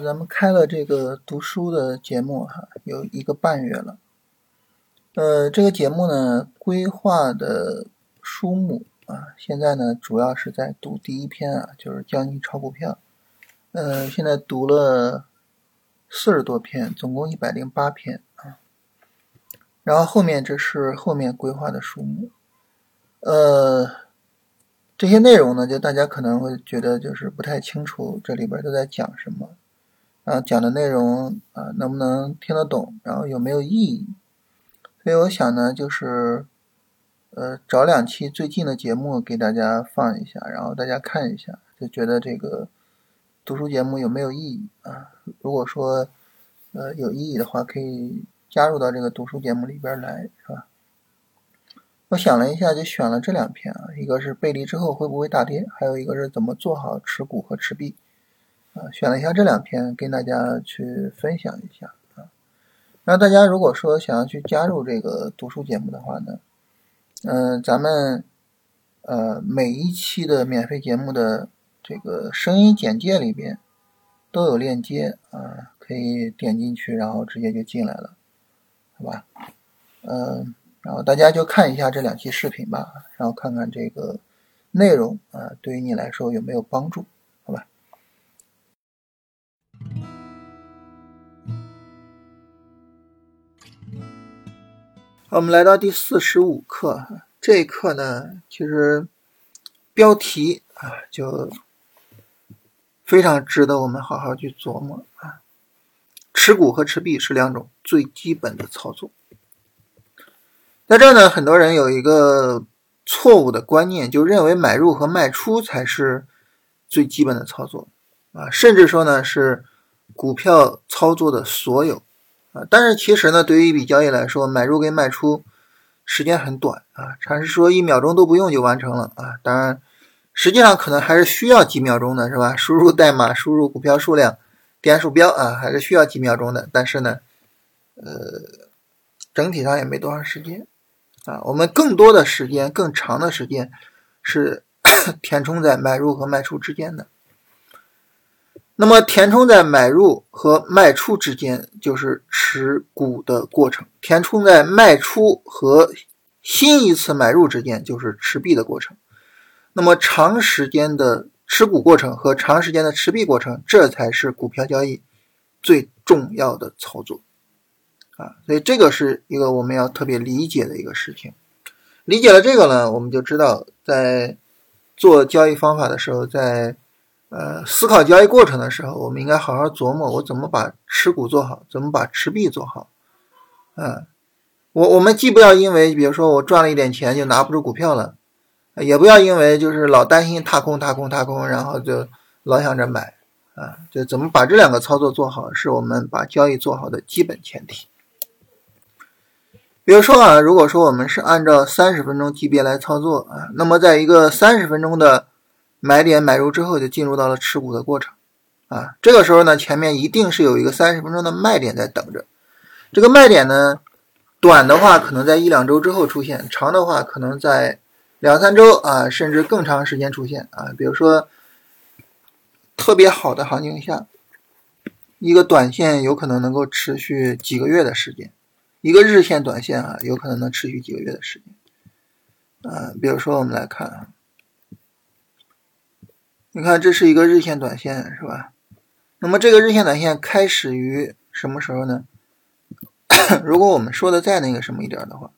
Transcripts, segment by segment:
咱们开了这个读书的节目哈，有一个半月了。呃，这个节目呢，规划的书目啊，现在呢主要是在读第一篇啊，就是教你炒股票。呃，现在读了四十多篇，总共一百零八篇啊。然后后面这是后面规划的书目。呃，这些内容呢，就大家可能会觉得就是不太清楚，这里边都在讲什么。然后讲的内容啊，能不能听得懂？然后有没有意义？所以我想呢，就是呃，找两期最近的节目给大家放一下，然后大家看一下，就觉得这个读书节目有没有意义啊？如果说呃有意义的话，可以加入到这个读书节目里边来，是吧？我想了一下，就选了这两篇啊，一个是背离之后会不会大跌，还有一个是怎么做好持股和持币。选了一下这两篇，跟大家去分享一下啊。那大家如果说想要去加入这个读书节目的话呢，嗯，咱们呃每一期的免费节目的这个声音简介里边都有链接啊，可以点进去，然后直接就进来了，好吧？嗯，然后大家就看一下这两期视频吧，然后看看这个内容啊，对于你来说有没有帮助？我们来到第四十五课，这一课呢，其实标题啊就非常值得我们好好去琢磨啊。持股和持币是两种最基本的操作。在这呢，很多人有一个错误的观念，就认为买入和卖出才是最基本的操作啊，甚至说呢是股票操作的所有。啊，但是其实呢，对于一笔交易来说，买入跟卖出时间很短啊。禅师说一秒钟都不用就完成了啊。当然，实际上可能还是需要几秒钟的，是吧？输入代码，输入股票数量，点鼠标啊，还是需要几秒钟的。但是呢，呃，整体上也没多长时间啊。我们更多的时间，更长的时间是 填充在买入和卖出之间的。那么填充在买入和卖出之间，就是持股的过程；填充在卖出和新一次买入之间，就是持币的过程。那么长时间的持股过程和长时间的持币过程，这才是股票交易最重要的操作啊！所以这个是一个我们要特别理解的一个事情。理解了这个呢，我们就知道在做交易方法的时候，在呃，思考交易过程的时候，我们应该好好琢磨，我怎么把持股做好，怎么把持币做好。嗯，我我们既不要因为，比如说我赚了一点钱就拿不住股票了，也不要因为就是老担心踏空、踏空、踏空，然后就老想着买。啊，就怎么把这两个操作做好，是我们把交易做好的基本前提。比如说啊，如果说我们是按照三十分钟级别来操作啊，那么在一个三十分钟的买点买入之后，就进入到了持股的过程，啊，这个时候呢，前面一定是有一个三十分钟的卖点在等着。这个卖点呢，短的话可能在一两周之后出现，长的话可能在两三周啊，甚至更长时间出现啊。比如说特别好的行情下，一个短线有可能能够持续几个月的时间，一个日线短线啊，有可能能持续几个月的时间。啊，比如说我们来看啊。你看，这是一个日线短线，是吧？那么这个日线短线开始于什么时候呢？如果我们说的再那个什么一点的话，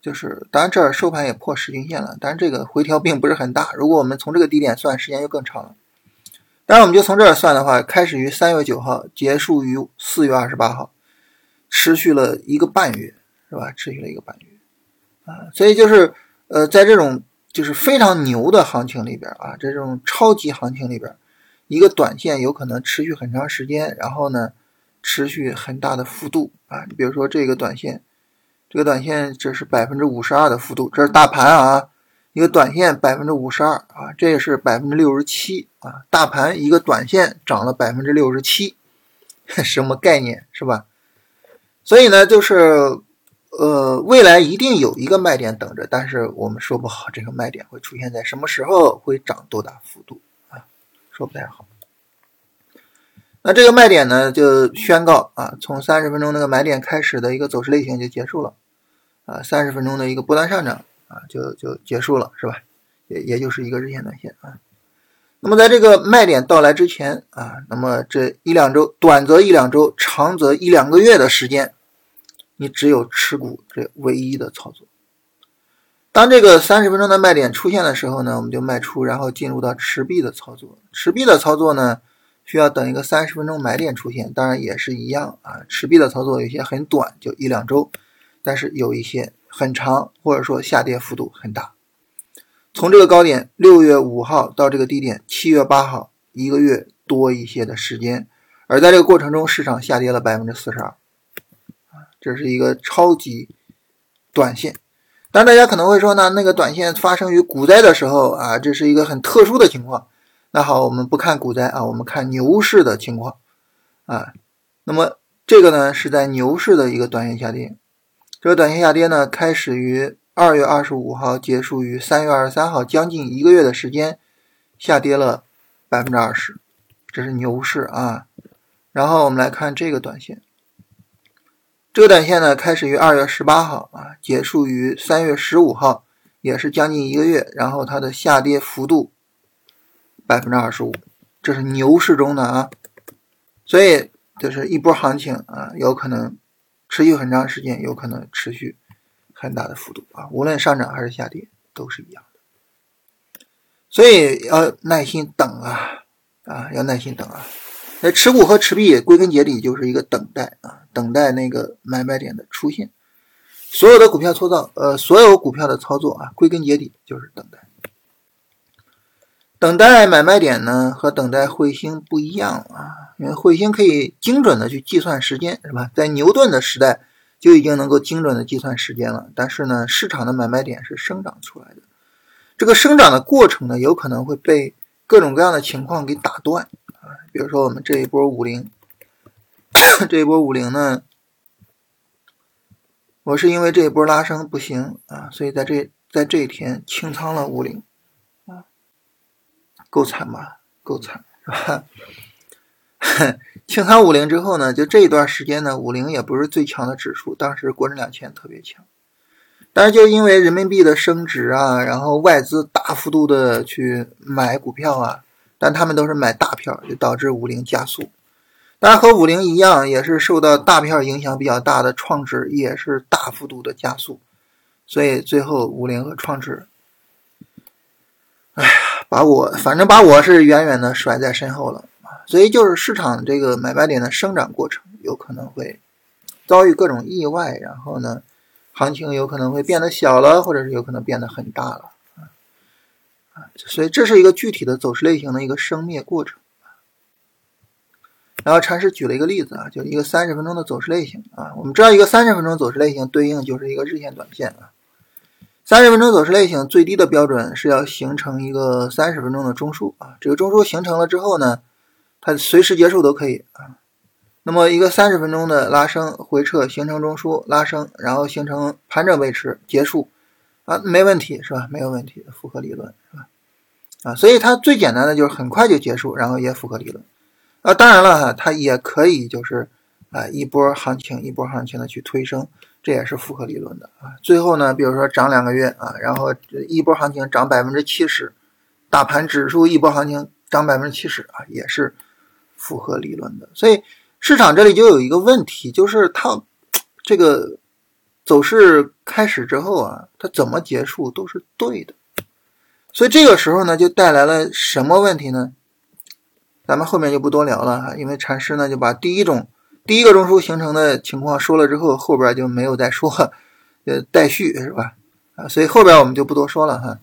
就是当然这儿收盘也破十均线了，但是这个回调并不是很大。如果我们从这个低点算，时间就更长了。当然，我们就从这儿算的话，开始于三月九号，结束于四月二十八号，持续了一个半月，是吧？持续了一个半月啊，所以就是呃，在这种。就是非常牛的行情里边啊，这种超级行情里边，一个短线有可能持续很长时间，然后呢，持续很大的幅度啊。你比如说这个短线，这个短线这是百分之五十二的幅度，这是大盘啊，一个短线百分之五十二啊，这也是百分之六十七啊。大盘一个短线涨了百分之六十七，什么概念是吧？所以呢，就是。呃，未来一定有一个卖点等着，但是我们说不好这个卖点会出现在什么时候，会涨多大幅度啊？说不太好。那这个卖点呢，就宣告啊，从三十分钟那个买点开始的一个走势类型就结束了，啊，三十分钟的一个波段上涨啊，就就结束了，是吧？也也就是一个日线短线啊。那么在这个卖点到来之前啊，那么这一两周，短则一两周，长则一两个月的时间，你只有持股这唯一的操作。当这个三十分钟的卖点出现的时候呢，我们就卖出，然后进入到持币的操作。持币的操作呢，需要等一个三十分钟买点出现，当然也是一样啊。持币的操作有些很短，就一两周，但是有一些很长，或者说下跌幅度很大。从这个高点六月五号到这个低点七月八号，一个月多一些的时间，而在这个过程中，市场下跌了百分之四十二，这是一个超级短线。但大家可能会说呢，那个短线发生于股灾的时候啊，这是一个很特殊的情况。那好，我们不看股灾啊，我们看牛市的情况啊。那么这个呢，是在牛市的一个短线下跌，这个短线下跌呢，开始于。二月二十五号结束于三月二十三号，将近一个月的时间，下跌了百分之二十，这是牛市啊。然后我们来看这个短线，这个短线呢开始于二月十八号啊，结束于三月十五号，也是将近一个月。然后它的下跌幅度百分之二十五，这是牛市中的啊，所以就是一波行情啊，有可能持续很长时间，有可能持续。很大的幅度啊，无论上涨还是下跌都是一样的，所以要耐心等啊啊，要耐心等啊。那持股和持币归根结底就是一个等待啊，等待那个买卖点的出现。所有的股票操作，呃，所有股票的操作啊，归根结底就是等待。等待买卖点呢，和等待彗星不一样啊，因为彗星可以精准的去计算时间，是吧？在牛顿的时代。就已经能够精准的计算时间了，但是呢，市场的买卖点是生长出来的，这个生长的过程呢，有可能会被各种各样的情况给打断，比如说我们这一波五零，这一波五零呢，我是因为这一波拉升不行啊，所以在这在这一天清仓了五零啊，够惨吧？够惨是吧？清仓五零之后呢，就这一段时间呢，五零也不是最强的指数，当时国证两千特别强，但是就因为人民币的升值啊，然后外资大幅度的去买股票啊，但他们都是买大票，就导致五零加速。当然和五零一样，也是受到大票影响比较大的创指也是大幅度的加速，所以最后五零和创指，哎呀，把我反正把我是远远的甩在身后了。所以就是市场这个买卖点的生长过程有可能会遭遇各种意外，然后呢，行情有可能会变得小了，或者是有可能变得很大了！所以这是一个具体的走势类型的一个生灭过程。然后禅师举了一个例子啊，就一个三十分钟的走势类型啊，我们知道一个三十分钟走势类型对应就是一个日线短线啊。三十分钟走势类型最低的标准是要形成一个三十分钟的中枢啊，这个中枢形成了之后呢？它随时结束都可以啊。那么一个三十分钟的拉升回撤形成中枢拉升，然后形成盘整维持结束啊，没问题是吧？没有问题符合理论？啊，所以它最简单的就是很快就结束，然后也符合理论啊。当然了哈，它也可以就是啊一波行情一波行情的去推升，这也是符合理论的啊。最后呢，比如说涨两个月啊，然后一波行情涨百分之七十，大盘指数一波行情涨百分之七十啊，也是。符合理论的，所以市场这里就有一个问题，就是它这个走势开始之后啊，它怎么结束都是对的，所以这个时候呢，就带来了什么问题呢？咱们后面就不多聊了哈，因为禅师呢就把第一种第一个中枢形成的情况说了之后，后边就没有再说，呃，待续是吧？啊，所以后边我们就不多说了哈。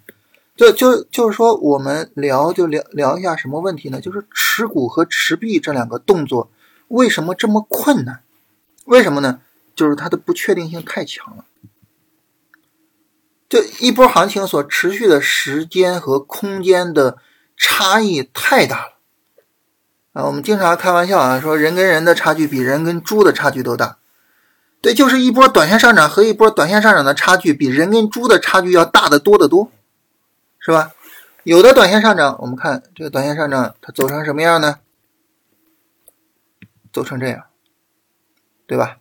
就就就是说，我们聊就聊聊一下什么问题呢？就是持股和持币这两个动作为什么这么困难？为什么呢？就是它的不确定性太强了。这一波行情所持续的时间和空间的差异太大了啊！我们经常开玩笑啊，说人跟人的差距比人跟猪的差距都大。对，就是一波短线上涨和一波短线上涨的差距比人跟猪的差距要大得多得多。是吧？有的短线上涨，我们看这个短线上涨它走成什么样呢？走成这样，对吧？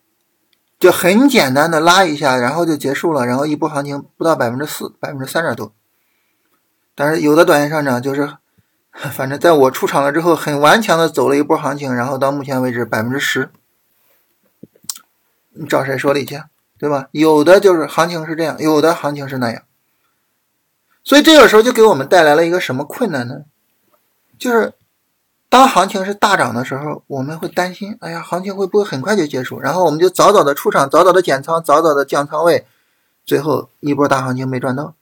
就很简单的拉一下，然后就结束了，然后一波行情不到百分之四，百分之三点多。但是有的短线上涨就是，反正在我出场了之后，很顽强的走了一波行情，然后到目前为止百分之十，你找谁说理去？对吧？有的就是行情是这样，有的行情是那样。所以这个时候就给我们带来了一个什么困难呢？就是。当行情是大涨的时候，我们会担心，哎呀，行情会不会很快就结束？然后我们就早早的出场，早早的减仓，早早的降仓位，最后一波大行情没赚到。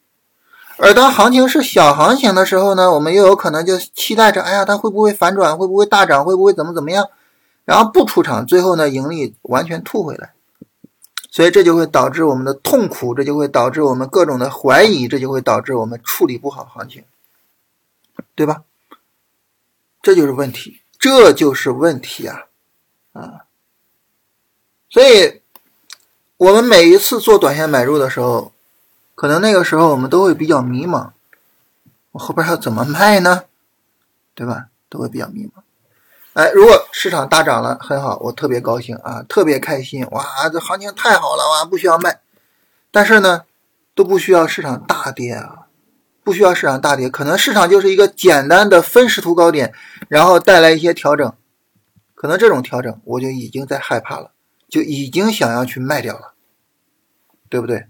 而当行情是小行情的时候呢，我们又有可能就期待着，哎呀，它会不会反转？会不会大涨？会不会怎么怎么样？然后不出场，最后呢，盈利完全吐回来。所以这就会导致我们的痛苦，这就会导致我们各种的怀疑，这就会导致我们处理不好行情，对吧？这就是问题，这就是问题啊！啊，所以，我们每一次做短线买入的时候，可能那个时候我们都会比较迷茫，我后边要怎么卖呢？对吧？都会比较迷茫。哎，如果市场大涨了，很好，我特别高兴啊，特别开心，哇，这行情太好了哇，不需要卖。但是呢，都不需要市场大跌啊。不需要市场大跌，可能市场就是一个简单的分时图高点，然后带来一些调整，可能这种调整我就已经在害怕了，就已经想要去卖掉了，对不对？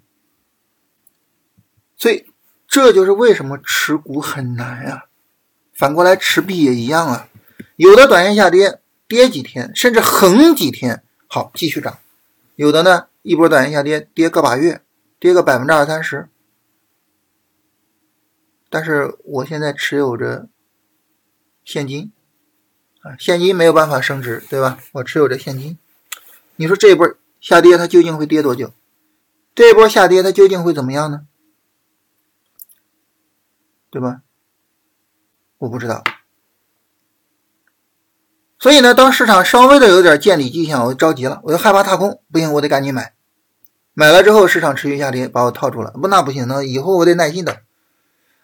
所以这就是为什么持股很难呀。反过来持币也一样啊，有的短线下跌，跌几天甚至横几天，好继续涨；有的呢一波短线下跌，跌个把月，跌个百分之二三十。但是我现在持有着现金啊，现金没有办法升值，对吧？我持有着现金，你说这一波下跌它究竟会跌多久？这一波下跌它究竟会怎么样呢？对吧？我不知道。所以呢，当市场稍微的有点见底迹象，我就着急了，我就害怕踏空，不行，我得赶紧买。买了之后，市场持续下跌，把我套住了。不，那不行，那以后我得耐心等。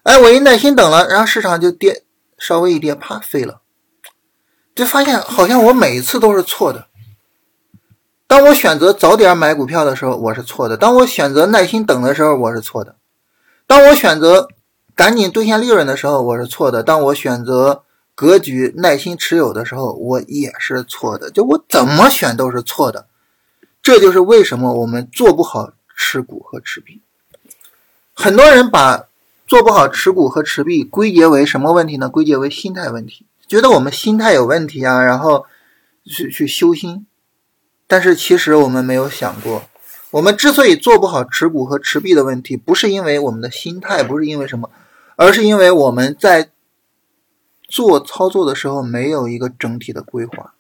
哎，我一耐心等了，然后市场就跌，稍微一跌，啪，飞了。就发现好像我每次都是错的。当我选择早点买股票的时候，我是错的；当我选择耐心等的时候，我是错的；当我选择赶紧兑现利润的时候，我是错的；当我选择格局耐心持有的时候，我也是错的。就我怎么选都是错的。这就是为什么我们做不好持股和持币。很多人把。做不好持股和持币，归结为什么问题呢？归结为心态问题，觉得我们心态有问题啊，然后去去修心。但是其实我们没有想过，我们之所以做不好持股和持币的问题，不是因为我们的心态，不是因为什么，而是因为我们在做操作的时候没有一个整体的规划。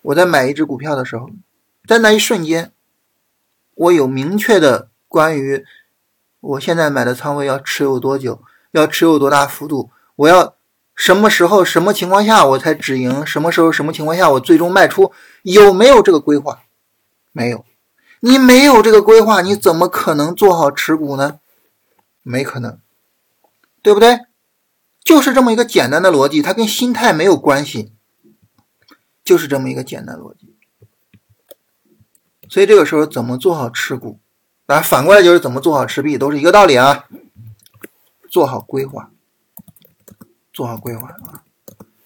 我在买一只股票的时候，在那一瞬间，我有明确的关于。我现在买的仓位要持有多久？要持有多大幅度？我要什么时候、什么情况下我才止盈？什么时候、什么情况下我最终卖出？有没有这个规划？没有。你没有这个规划，你怎么可能做好持股呢？没可能，对不对？就是这么一个简单的逻辑，它跟心态没有关系，就是这么一个简单逻辑。所以这个时候怎么做好持股？啊，反过来就是怎么做好持币，都是一个道理啊。做好规划，做好规划啊。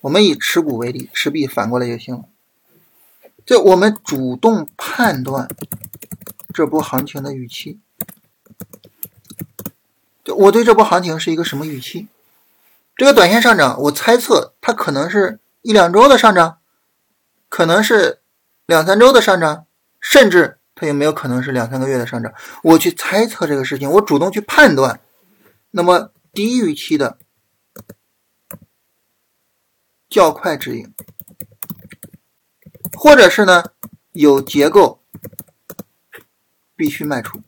我们以持股为例，持币反过来就行了。就我们主动判断这波行情的预期。就我对这波行情是一个什么预期？这个短线上涨，我猜测它可能是一两周的上涨，可能是两三周的上涨，甚至。它有没有可能是两三个月的上涨？我去猜测这个事情，我主动去判断。那么低预期的较快止盈，或者是呢有结构必须卖出，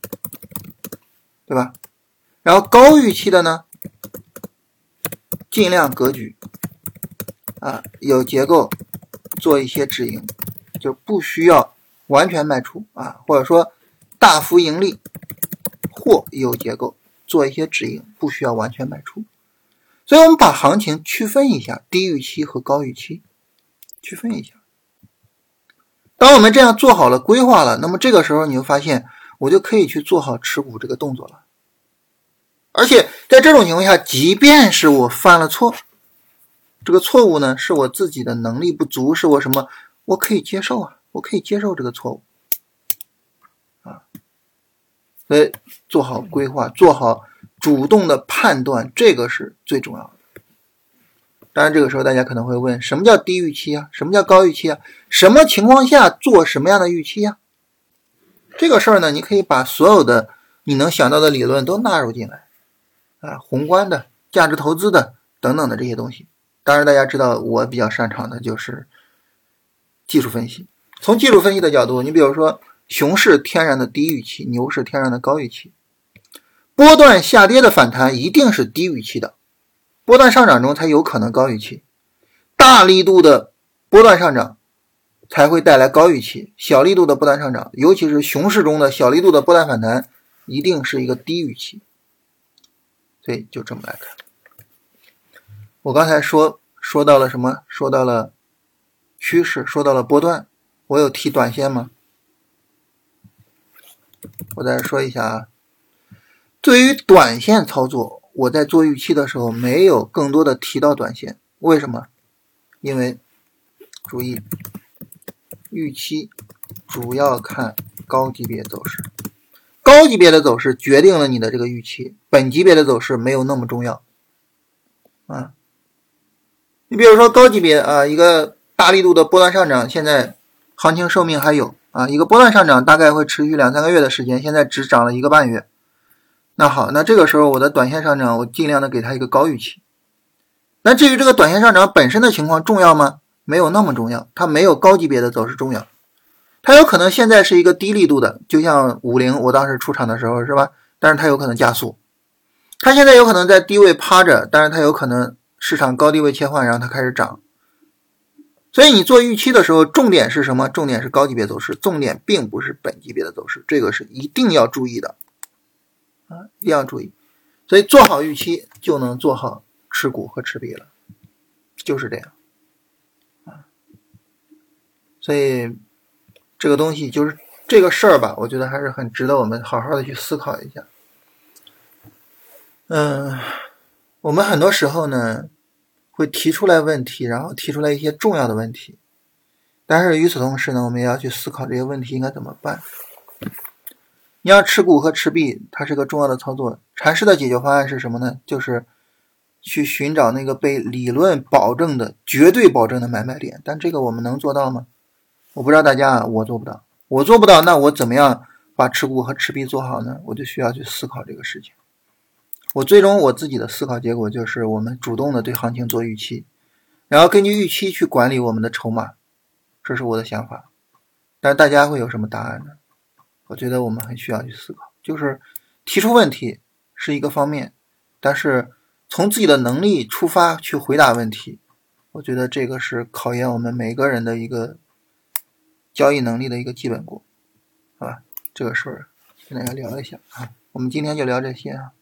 对吧？然后高预期的呢，尽量格局啊，有结构做一些止盈，就不需要。完全卖出啊，或者说大幅盈利或有结构，做一些止盈，不需要完全卖出。所以我们把行情区分一下，低预期和高预期。区分一下。当我们这样做好了规划了，那么这个时候你就发现，我就可以去做好持股这个动作了。而且在这种情况下，即便是我犯了错，这个错误呢是我自己的能力不足，是我什么，我可以接受啊，我可以接受这个错误啊。所以做好规划，做好主动的判断，这个是最重要的。当然，这个时候大家可能会问：什么叫低预期啊？什么叫高预期啊？什么情况下做什么样的预期呀？这个事儿呢，你可以把所有的你能想到的理论都纳入进来，啊，宏观的、价值投资的等等的这些东西。当然，大家知道我比较擅长的就是技术分析。从技术分析的角度，你比如说，熊市天然的低预期，牛市天然的高预期，波段下跌的反弹一定是低预期的。波段上涨中才有可能高预期，大力度的波段上涨才会带来高预期，小力度的波段上涨，尤其是熊市中的小力度的波段反弹，一定是一个低预期。所以就这么来看。我刚才说说到了什么？说到了趋势，说到了波段。我有提短线吗？我再说一下啊，对于短线操作。我在做预期的时候，没有更多的提到短线，为什么？因为注意，预期主要看高级别走势，高级别的走势决定了你的这个预期，本级别的走势没有那么重要啊。你比如说高级别啊，一个大力度的波段上涨，现在行情寿命还有啊，一个波段上涨大概会持续两三个月的时间，现在只涨了一个半月。那好，那这个时候我的短线上涨，我尽量的给它一个高预期。那至于这个短线上涨本身的情况重要吗？没有那么重要，它没有高级别的走势重要。它有可能现在是一个低力度的，就像五零，我当时出场的时候是吧？但是它有可能加速。它现在有可能在低位趴着，但是它有可能市场高低位切换，然后它开始涨。所以你做预期的时候，重点是什么？重点是高级别走势，重点并不是本级别的走势，这个是一定要注意的。啊，一定要注意，所以做好预期就能做好持股和持币了，就是这样啊。所以这个东西就是这个事儿吧，我觉得还是很值得我们好好的去思考一下。嗯，我们很多时候呢会提出来问题，然后提出来一些重要的问题，但是与此同时呢，我们也要去思考这些问题应该怎么办。你要持股和持币，它是个重要的操作。禅师的解决方案是什么呢？就是去寻找那个被理论保证的、绝对保证的买卖点。但这个我们能做到吗？我不知道大家啊，我做不到。我做不到，那我怎么样把持股和持币做好呢？我就需要去思考这个事情。我最终我自己的思考结果就是，我们主动的对行情做预期，然后根据预期去管理我们的筹码，这是我的想法。但大家会有什么答案呢？我觉得我们很需要去思考，就是提出问题是一个方面，但是从自己的能力出发去回答问题，我觉得这个是考验我们每个人的一个交易能力的一个基本功，好吧？这个事儿跟大家聊一下啊，我们今天就聊这些啊。